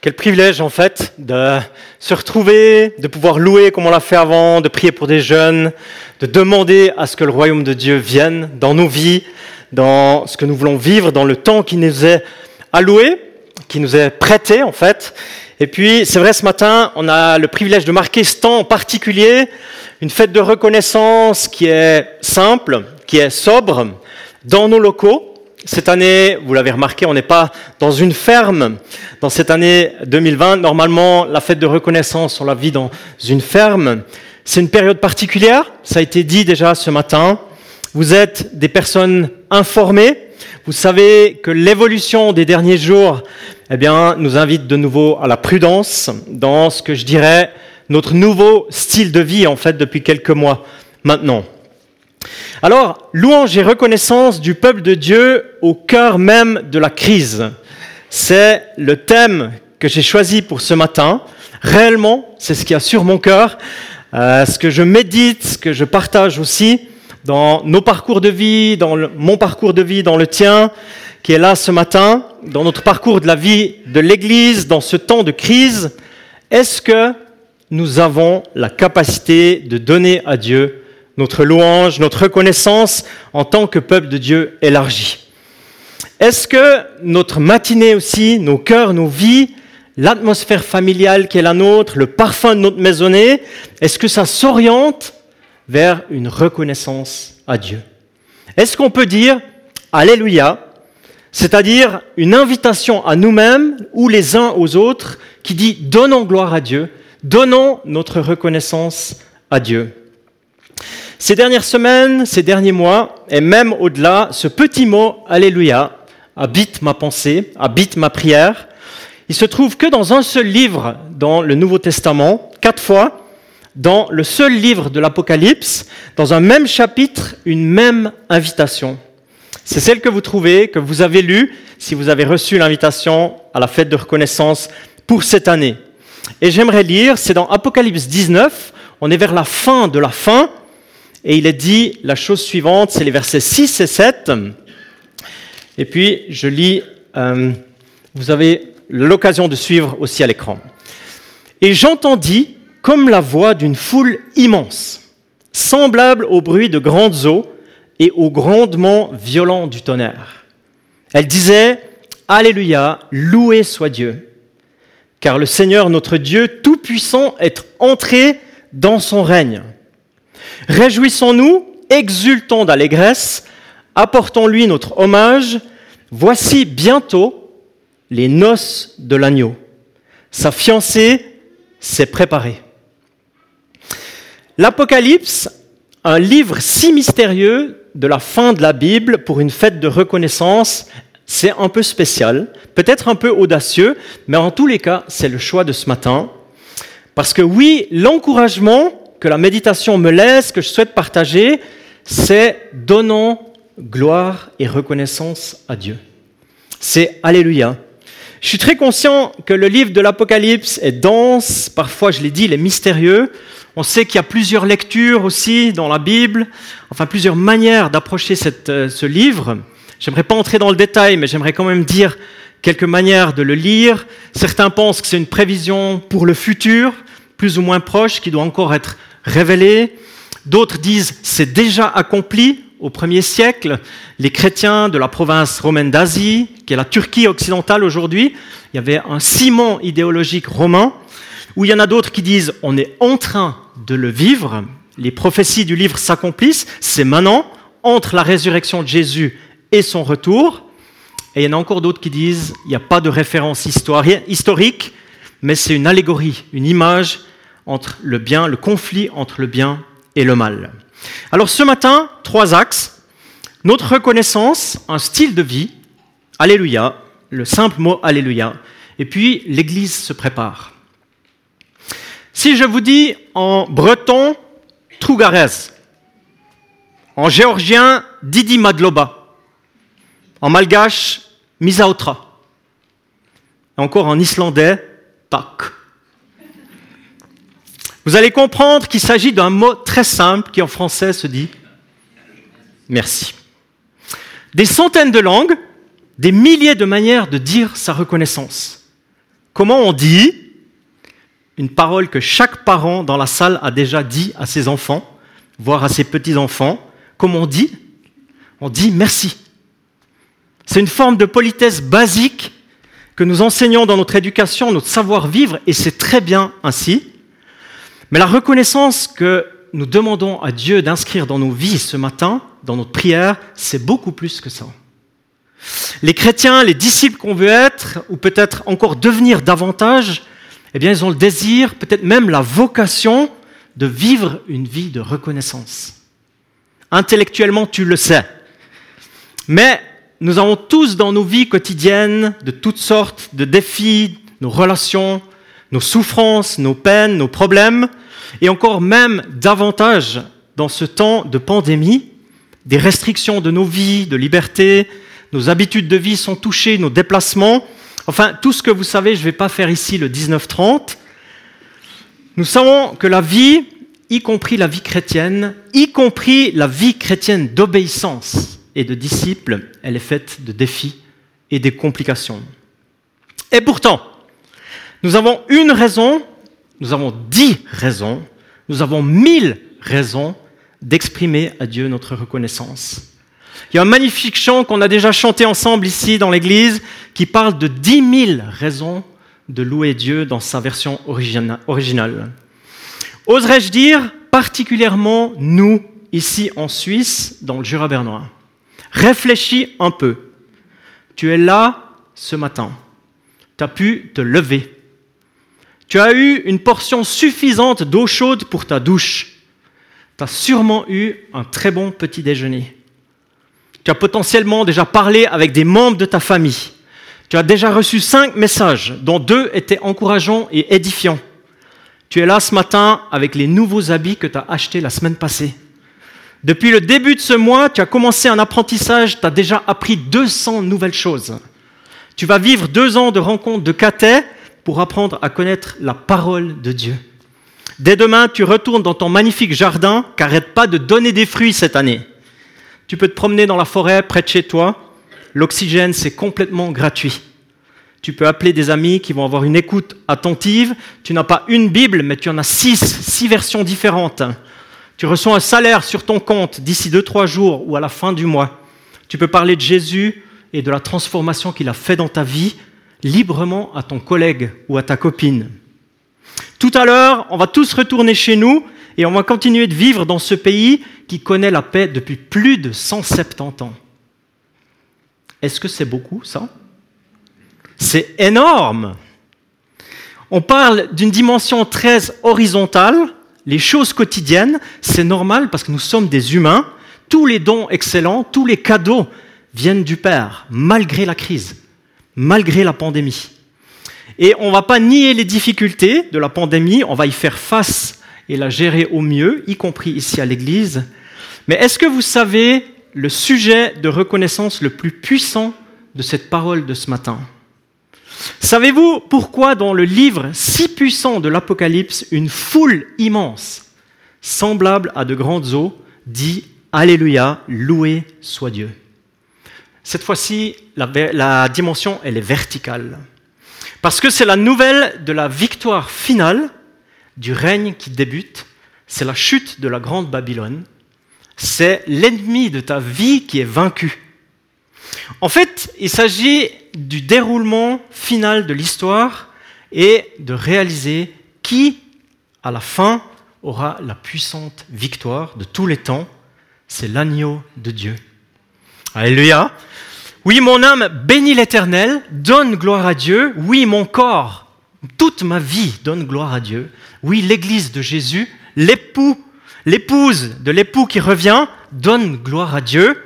Quel privilège en fait de se retrouver, de pouvoir louer comme on l'a fait avant, de prier pour des jeunes, de demander à ce que le royaume de Dieu vienne dans nos vies, dans ce que nous voulons vivre, dans le temps qui nous est alloué, qui nous est prêté en fait. Et puis c'est vrai ce matin, on a le privilège de marquer ce temps en particulier, une fête de reconnaissance qui est simple, qui est sobre, dans nos locaux cette année, vous l'avez remarqué, on n'est pas dans une ferme. Dans cette année 2020, normalement, la fête de reconnaissance, on la vit dans une ferme. C'est une période particulière, ça a été dit déjà ce matin. Vous êtes des personnes informées. Vous savez que l'évolution des derniers jours, eh bien, nous invite de nouveau à la prudence dans ce que je dirais notre nouveau style de vie, en fait, depuis quelques mois maintenant. Alors, louange et reconnaissance du peuple de Dieu au cœur même de la crise. C'est le thème que j'ai choisi pour ce matin. Réellement, c'est ce qui a sur mon cœur, euh, ce que je médite, ce que je partage aussi dans nos parcours de vie, dans mon parcours de vie, dans le tien, qui est là ce matin, dans notre parcours de la vie de l'Église, dans ce temps de crise. Est-ce que nous avons la capacité de donner à Dieu notre louange, notre reconnaissance en tant que peuple de Dieu élargi. Est-ce que notre matinée aussi, nos cœurs, nos vies, l'atmosphère familiale qui est la nôtre, le parfum de notre maisonnée, est-ce que ça s'oriente vers une reconnaissance à Dieu? Est-ce qu'on peut dire Alléluia, c'est-à-dire une invitation à nous-mêmes ou les uns aux autres qui dit donnons gloire à Dieu, donnons notre reconnaissance à Dieu. Ces dernières semaines, ces derniers mois, et même au-delà, ce petit mot Alléluia habite ma pensée, habite ma prière. Il se trouve que dans un seul livre dans le Nouveau Testament, quatre fois, dans le seul livre de l'Apocalypse, dans un même chapitre, une même invitation. C'est celle que vous trouvez, que vous avez lue, si vous avez reçu l'invitation à la fête de reconnaissance pour cette année. Et j'aimerais lire, c'est dans Apocalypse 19, on est vers la fin de la fin, et il est dit la chose suivante, c'est les versets 6 et 7. Et puis, je lis, euh, vous avez l'occasion de suivre aussi à l'écran. Et j'entendis comme la voix d'une foule immense, semblable au bruit de grandes eaux et au grondement violent du tonnerre. Elle disait, Alléluia, loué soit Dieu, car le Seigneur notre Dieu Tout-Puissant est entré dans son règne. Réjouissons-nous, exultons d'allégresse, apportons-lui notre hommage. Voici bientôt les noces de l'agneau. Sa fiancée s'est préparée. L'Apocalypse, un livre si mystérieux de la fin de la Bible pour une fête de reconnaissance, c'est un peu spécial, peut-être un peu audacieux, mais en tous les cas, c'est le choix de ce matin. Parce que oui, l'encouragement que la méditation me laisse, que je souhaite partager, c'est donnons gloire et reconnaissance à Dieu. C'est Alléluia. Je suis très conscient que le livre de l'Apocalypse est dense, parfois je l'ai dit, il est mystérieux. On sait qu'il y a plusieurs lectures aussi dans la Bible, enfin plusieurs manières d'approcher euh, ce livre. J'aimerais pas entrer dans le détail, mais j'aimerais quand même dire quelques manières de le lire. Certains pensent que c'est une prévision pour le futur, plus ou moins proche, qui doit encore être révélé. D'autres disent c'est déjà accompli au premier siècle. Les chrétiens de la province romaine d'Asie, qui est la Turquie occidentale aujourd'hui, il y avait un ciment idéologique romain, où il y en a d'autres qui disent on est en train de le vivre, les prophéties du livre s'accomplissent, c'est maintenant, entre la résurrection de Jésus et son retour. Et il y en a encore d'autres qui disent il n'y a pas de référence historique, mais c'est une allégorie, une image entre le bien, le conflit entre le bien et le mal. Alors ce matin, trois axes. Notre reconnaissance, un style de vie, Alléluia, le simple mot Alléluia, et puis l'Église se prépare. Si je vous dis en breton, Trougarez, en géorgien, Didi Madloba, en malgache, Misaotra, et encore en islandais, Pak. Vous allez comprendre qu'il s'agit d'un mot très simple qui en français se dit merci. Des centaines de langues, des milliers de manières de dire sa reconnaissance. Comment on dit une parole que chaque parent dans la salle a déjà dit à ses enfants, voire à ses petits-enfants? Comment on dit? On dit merci. C'est une forme de politesse basique que nous enseignons dans notre éducation, notre savoir-vivre, et c'est très bien ainsi. Mais la reconnaissance que nous demandons à Dieu d'inscrire dans nos vies ce matin, dans notre prière, c'est beaucoup plus que ça. Les chrétiens, les disciples qu'on veut être, ou peut-être encore devenir davantage, eh bien, ils ont le désir, peut-être même la vocation de vivre une vie de reconnaissance. Intellectuellement, tu le sais. Mais nous avons tous dans nos vies quotidiennes de toutes sortes de défis, nos relations, nos souffrances, nos peines, nos problèmes, et encore même davantage dans ce temps de pandémie, des restrictions de nos vies, de liberté, nos habitudes de vie sont touchées, nos déplacements, enfin tout ce que vous savez, je ne vais pas faire ici le 19-30. Nous savons que la vie, y compris la vie chrétienne, y compris la vie chrétienne d'obéissance et de disciples, elle est faite de défis et des complications. Et pourtant, nous avons une raison, nous avons dix raisons, nous avons mille raisons d'exprimer à Dieu notre reconnaissance. Il y a un magnifique chant qu'on a déjà chanté ensemble ici dans l'église qui parle de dix mille raisons de louer Dieu dans sa version originale. Oserais-je dire particulièrement nous, ici en Suisse, dans le Jura bernois? Réfléchis un peu. Tu es là ce matin. Tu as pu te lever. Tu as eu une portion suffisante d'eau chaude pour ta douche. Tu as sûrement eu un très bon petit déjeuner. Tu as potentiellement déjà parlé avec des membres de ta famille. Tu as déjà reçu cinq messages, dont deux étaient encourageants et édifiants. Tu es là ce matin avec les nouveaux habits que tu as achetés la semaine passée. Depuis le début de ce mois, tu as commencé un apprentissage, tu as déjà appris 200 nouvelles choses. Tu vas vivre deux ans de rencontres de caté pour apprendre à connaître la parole de Dieu. Dès demain, tu retournes dans ton magnifique jardin, qu'arrête pas de donner des fruits cette année. Tu peux te promener dans la forêt près de chez toi. L'oxygène, c'est complètement gratuit. Tu peux appeler des amis qui vont avoir une écoute attentive. Tu n'as pas une Bible, mais tu en as six, six versions différentes. Tu reçois un salaire sur ton compte d'ici deux, trois jours ou à la fin du mois. Tu peux parler de Jésus et de la transformation qu'il a fait dans ta vie librement à ton collègue ou à ta copine. Tout à l'heure, on va tous retourner chez nous et on va continuer de vivre dans ce pays qui connaît la paix depuis plus de 170 ans. Est-ce que c'est beaucoup ça? C'est énorme. On parle d'une dimension très horizontale, les choses quotidiennes, c'est normal parce que nous sommes des humains, tous les dons excellents, tous les cadeaux viennent du Père, malgré la crise, malgré la pandémie. Et on ne va pas nier les difficultés de la pandémie, on va y faire face et la gérer au mieux, y compris ici à l'Église. Mais est-ce que vous savez le sujet de reconnaissance le plus puissant de cette parole de ce matin? Savez-vous pourquoi dans le livre si puissant de l'Apocalypse, une foule immense, semblable à de grandes eaux, dit Alléluia, loué soit Dieu Cette fois-ci, la, dimension, elle est verticale. Parce que c'est la nouvelle de la victoire finale du règne qui débute, c'est la chute de la grande Babylone, c'est l'ennemi de ta vie qui est vaincu. En fait, il s'agit du déroulement final de l'histoire et de réaliser qui, à la fin, aura la puissante victoire de tous les temps. C'est l'agneau de Dieu. Alléluia. Oui, mon âme bénit l'Éternel, donne gloire à Dieu. Oui, mon corps toute ma vie donne gloire à Dieu. Oui, l'Église de Jésus, l'époux, l'épouse de l'époux qui revient, donne gloire à Dieu.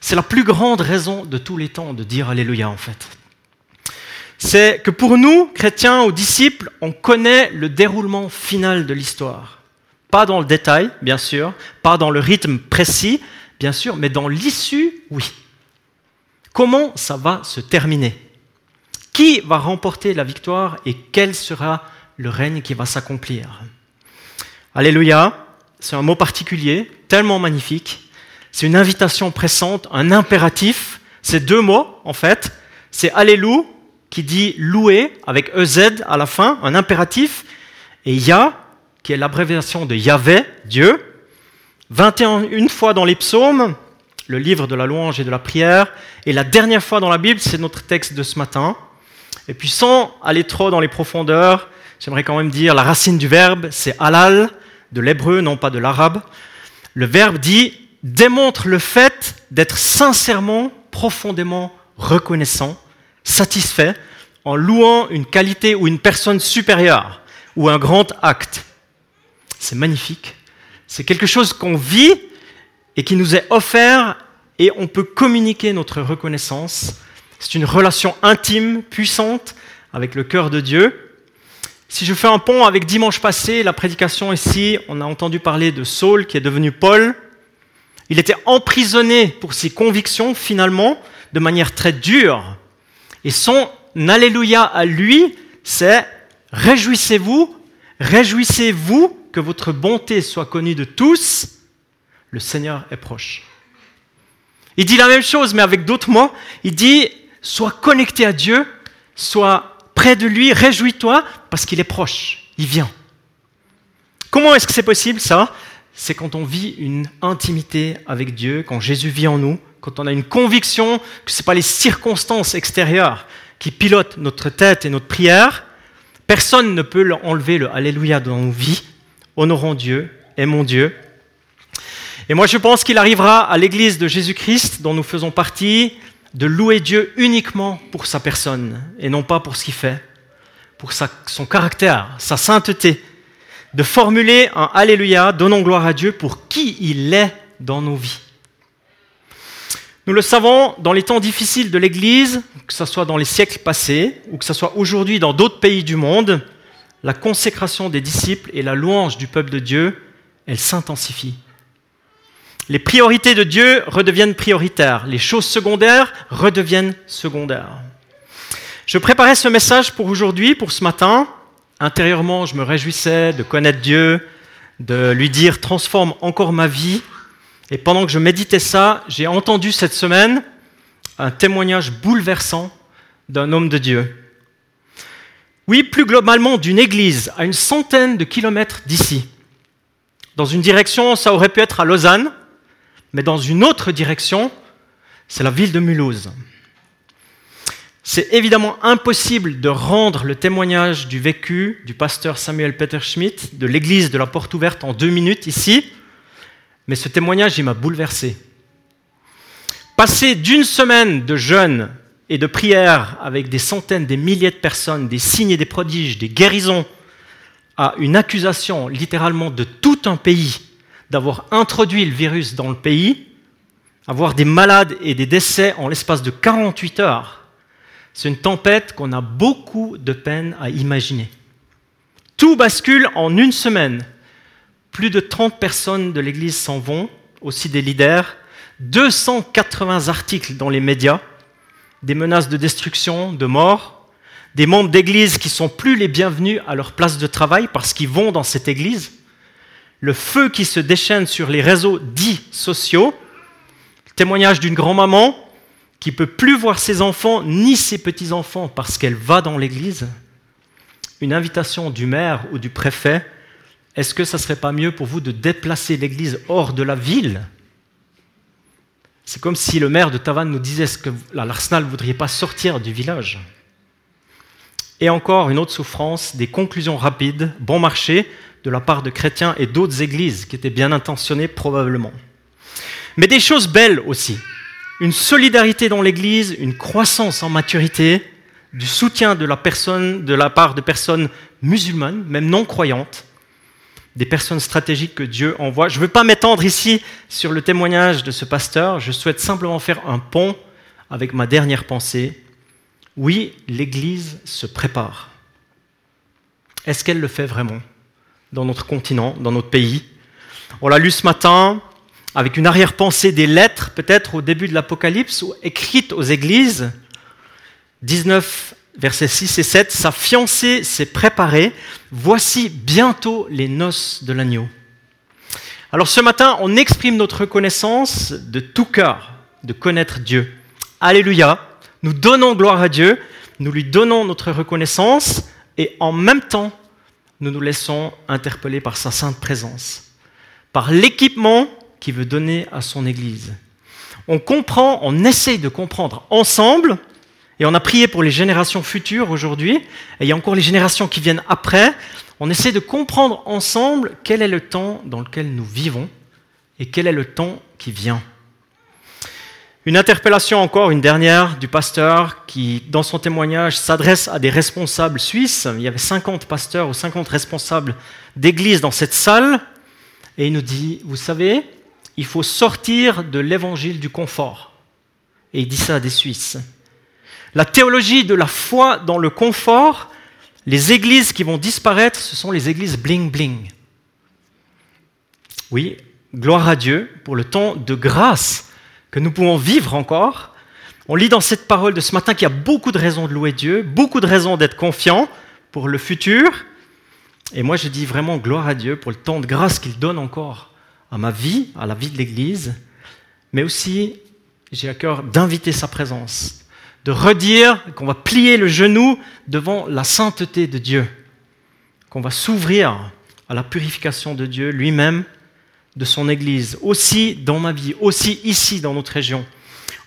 C'est la plus grande raison de tous les temps de dire Alléluia en fait. C'est que pour nous, chrétiens ou disciples, on connaît le déroulement final de l'histoire. Pas dans le détail, bien sûr, pas dans le rythme précis, bien sûr, mais dans l'issue, oui. Comment ça va se terminer? Qui va remporter la victoire et quel sera le règne qui va s'accomplir? Alléluia, c'est un mot particulier, tellement magnifique. C'est une invitation pressante, un impératif. C'est deux mots, en fait. C'est Alléluia qui dit louer avec EZ à la fin, un impératif, et Yah qui est l'abréviation de Yahvé, Dieu. 21 fois dans les psaumes, le livre de la louange et de la prière, et la dernière fois dans la Bible, c'est notre texte de ce matin. Et puis sans aller trop dans les profondeurs, j'aimerais quand même dire la racine du verbe, c'est halal, de l'hébreu, non pas de l'arabe. Le verbe dit démontre le fait d'être sincèrement, profondément reconnaissant, satisfait, en louant une qualité ou une personne supérieure ou un grand acte. C'est magnifique. C'est quelque chose qu'on vit et qui nous est offert et on peut communiquer notre reconnaissance. C'est une relation intime, puissante avec le cœur de Dieu. Si je fais un pont avec dimanche passé, la prédication ici, on a entendu parler de Saul qui est devenu Paul. Il était emprisonné pour ses convictions finalement de manière très dure. Et son Alléluia à lui, c'est Réjouissez-vous, réjouissez-vous que votre bonté soit connue de tous, le Seigneur est proche. Il dit la même chose, mais avec d'autres mots. Il dit, sois connecté à Dieu, sois près de lui, réjouis-toi, parce qu'il est proche, il vient. Comment est-ce que c'est possible ça? C'est quand on vit une intimité avec Dieu, quand Jésus vit en nous, quand on a une conviction que ce n'est pas les circonstances extérieures qui pilotent notre tête et notre prière, Personne ne peut enlever le Alléluia dans nos vies. Honorons Dieu, aimons Dieu. Et moi, je pense qu'il arrivera à l'Église de Jésus-Christ, dont nous faisons partie, de louer Dieu uniquement pour sa personne et non pas pour ce qu'il fait, pour son caractère, sa sainteté, de formuler un Alléluia, donnons gloire à Dieu pour qui il est dans nos vies. Nous le savons, dans les temps difficiles de l'Église, que ce soit dans les siècles passés ou que ce soit aujourd'hui dans d'autres pays du monde, la consécration des disciples et la louange du peuple de Dieu, elle s'intensifie. Les priorités de Dieu redeviennent prioritaires, les choses secondaires redeviennent secondaires. Je préparais ce message pour aujourd'hui, pour ce matin. Intérieurement, je me réjouissais de connaître Dieu, de lui dire transforme encore ma vie et pendant que je méditais ça, j'ai entendu cette semaine un témoignage bouleversant d'un homme de Dieu. Oui, plus globalement d'une église à une centaine de kilomètres d'ici. Dans une direction, ça aurait pu être à Lausanne, mais dans une autre direction, c'est la ville de Mulhouse. C'est évidemment impossible de rendre le témoignage du vécu du pasteur Samuel Peter Schmidt de l'église de la Porte Ouverte en deux minutes ici, mais ce témoignage, m'a bouleversé. Passer d'une semaine de jeûne et de prière avec des centaines, des milliers de personnes, des signes et des prodiges, des guérisons, à une accusation littéralement de tout un pays d'avoir introduit le virus dans le pays, avoir des malades et des décès en l'espace de 48 heures, c'est une tempête qu'on a beaucoup de peine à imaginer. Tout bascule en une semaine plus de 30 personnes de l'Église s'en vont, aussi des leaders. 280 articles dans les médias, des menaces de destruction, de mort, des membres d'Église qui sont plus les bienvenus à leur place de travail parce qu'ils vont dans cette Église, le feu qui se déchaîne sur les réseaux dits sociaux, témoignage d'une grand-maman qui peut plus voir ses enfants ni ses petits-enfants parce qu'elle va dans l'Église, une invitation du maire ou du préfet est-ce que ça ne serait pas mieux pour vous de déplacer l'église hors de la ville? C'est comme si le maire de Tavannes nous disait que l'Arsenal ne voudrait pas sortir du village. Et encore une autre souffrance, des conclusions rapides, bon marché, de la part de chrétiens et d'autres églises qui étaient bien intentionnées probablement. Mais des choses belles aussi. Une solidarité dans l'église, une croissance en maturité, du soutien de la, personne, de la part de personnes musulmanes, même non croyantes, des personnes stratégiques que Dieu envoie. Je ne veux pas m'étendre ici sur le témoignage de ce pasteur, je souhaite simplement faire un pont avec ma dernière pensée. Oui, l'Église se prépare. Est-ce qu'elle le fait vraiment? Dans notre continent, dans notre pays On l'a lu ce matin avec une arrière-pensée des lettres, peut-être au début de l'Apocalypse, écrites aux églises. 19 versets 6 et 7, sa fiancée s'est préparée, voici bientôt les noces de l'agneau. Alors ce matin, on exprime notre reconnaissance de tout cœur de connaître Dieu. Alléluia, nous donnons gloire à Dieu nous lui donnons notre reconnaissance et en même temps, nous nous laissons interpeller par sa sainte présence, par l'équipement qu'il veut donner à son Église. On comprend, on essaye de comprendre ensemble, et on a prié pour les générations futures aujourd'hui, et il y a encore les générations qui viennent après, on essaie de comprendre ensemble quel est le temps dans lequel nous vivons et quel est le temps qui vient. Une interpellation encore, une dernière, du pasteur qui, dans son témoignage, s'adresse à des responsables suisses. Il y avait 50 pasteurs ou 50 responsables d'église dans cette salle. Et il nous dit, vous savez, il faut sortir de l'évangile du confort. Et il dit ça à des Suisses. La théologie de la foi dans le confort, les églises qui vont disparaître, ce sont les églises bling-bling. Oui, gloire à Dieu pour le temps de grâce que nous pouvons vivre encore. On lit dans cette parole de ce matin qu'il y a beaucoup de raisons de louer Dieu, beaucoup de raisons d'être confiant pour le futur. Et moi, je dis vraiment gloire à Dieu pour le temps de grâce qu'il donne encore à ma vie, à la vie de l'Église. Mais aussi, j'ai à cœur d'inviter sa présence, de redire qu'on va plier le genou devant la sainteté de Dieu, qu'on va s'ouvrir à la purification de Dieu lui-même de son Église, aussi dans ma vie, aussi ici dans notre région.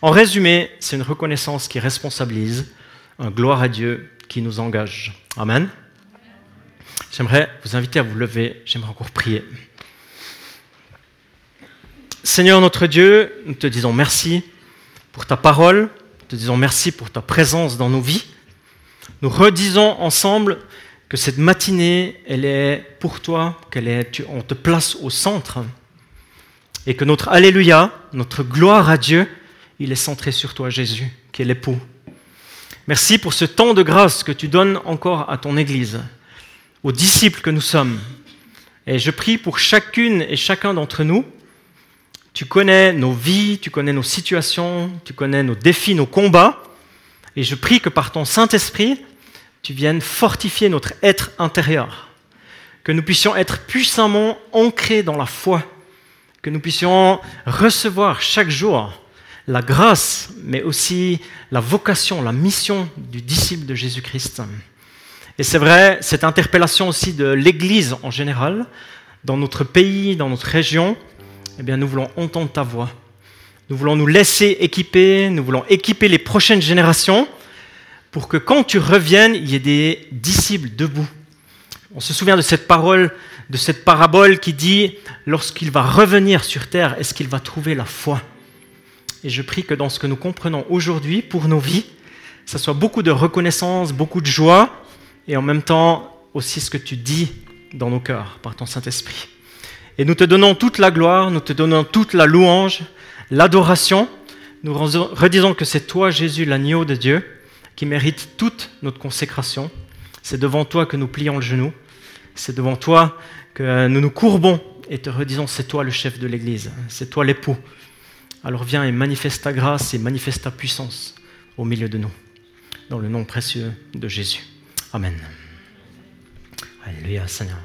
En résumé, c'est une reconnaissance qui responsabilise, un gloire à Dieu qui nous engage. Amen. J'aimerais vous inviter à vous lever, j'aimerais encore prier. Seigneur notre Dieu, nous te disons merci pour ta parole, nous te disons merci pour ta présence dans nos vies. Nous redisons ensemble que cette matinée, elle est pour toi, qu'elle est, on te place au centre, et que notre Alléluia, notre gloire à Dieu, il est centré sur toi, Jésus, qui est l'époux. Merci pour ce temps de grâce que tu donnes encore à ton Église, aux disciples que nous sommes. Et je prie pour chacune et chacun d'entre nous. Tu connais nos vies, tu connais nos situations, tu connais nos défis, nos combats. Et je prie que par ton Saint-Esprit, tu viennes fortifier notre être intérieur, que nous puissions être puissamment ancrés dans la foi, que nous puissions recevoir chaque jour la grâce, mais aussi la vocation, la mission du disciple de Jésus-Christ. Et c'est vrai, cette interpellation aussi de l'Église en général, dans notre pays, dans notre région, eh bien, nous voulons entendre ta voix. Nous voulons nous laisser équiper, nous voulons équiper les prochaines générations pour que quand tu reviennes, il y ait des disciples debout. On se souvient de cette parole, de cette parabole qui dit, lorsqu'il va revenir sur terre, est-ce qu'il va trouver la foi? Et je prie que dans ce que nous comprenons aujourd'hui pour nos vies, ça soit beaucoup de reconnaissance, beaucoup de joie, et en même temps aussi ce que tu dis dans nos cœurs par ton Saint-Esprit. Et nous te donnons toute la gloire, nous te donnons toute la louange, l'adoration. Nous redisons que c'est toi, Jésus, l'agneau de Dieu, qui mérite toute notre consécration. C'est devant toi que nous plions le genou. C'est devant toi que nous nous courbons et te redisons, c'est toi le chef de l'Église, c'est toi l'époux. Alors viens et manifeste ta grâce et manifeste ta puissance au milieu de nous. Dans le nom précieux de Jésus. Amen. Alléluia Seigneur.